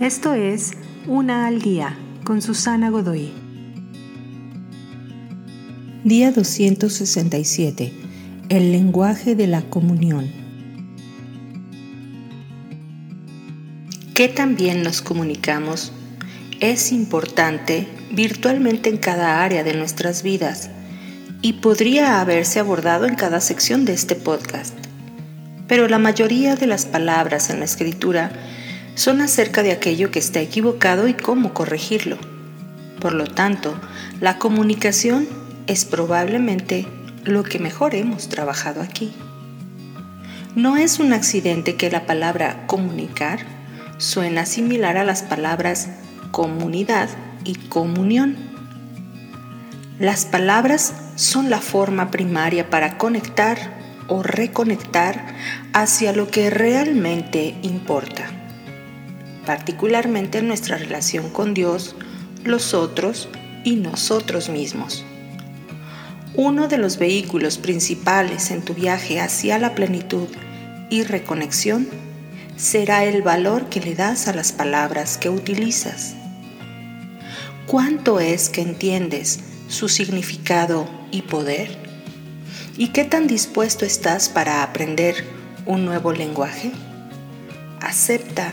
Esto es Una al Día con Susana Godoy. Día 267. El lenguaje de la comunión. ¿Qué también nos comunicamos? Es importante virtualmente en cada área de nuestras vidas y podría haberse abordado en cada sección de este podcast. Pero la mayoría de las palabras en la escritura son acerca de aquello que está equivocado y cómo corregirlo. Por lo tanto, la comunicación es probablemente lo que mejor hemos trabajado aquí. No es un accidente que la palabra comunicar suena similar a las palabras comunidad y comunión. Las palabras son la forma primaria para conectar o reconectar hacia lo que realmente importa particularmente en nuestra relación con Dios, los otros y nosotros mismos. Uno de los vehículos principales en tu viaje hacia la plenitud y reconexión será el valor que le das a las palabras que utilizas. ¿Cuánto es que entiendes su significado y poder? ¿Y qué tan dispuesto estás para aprender un nuevo lenguaje? Acepta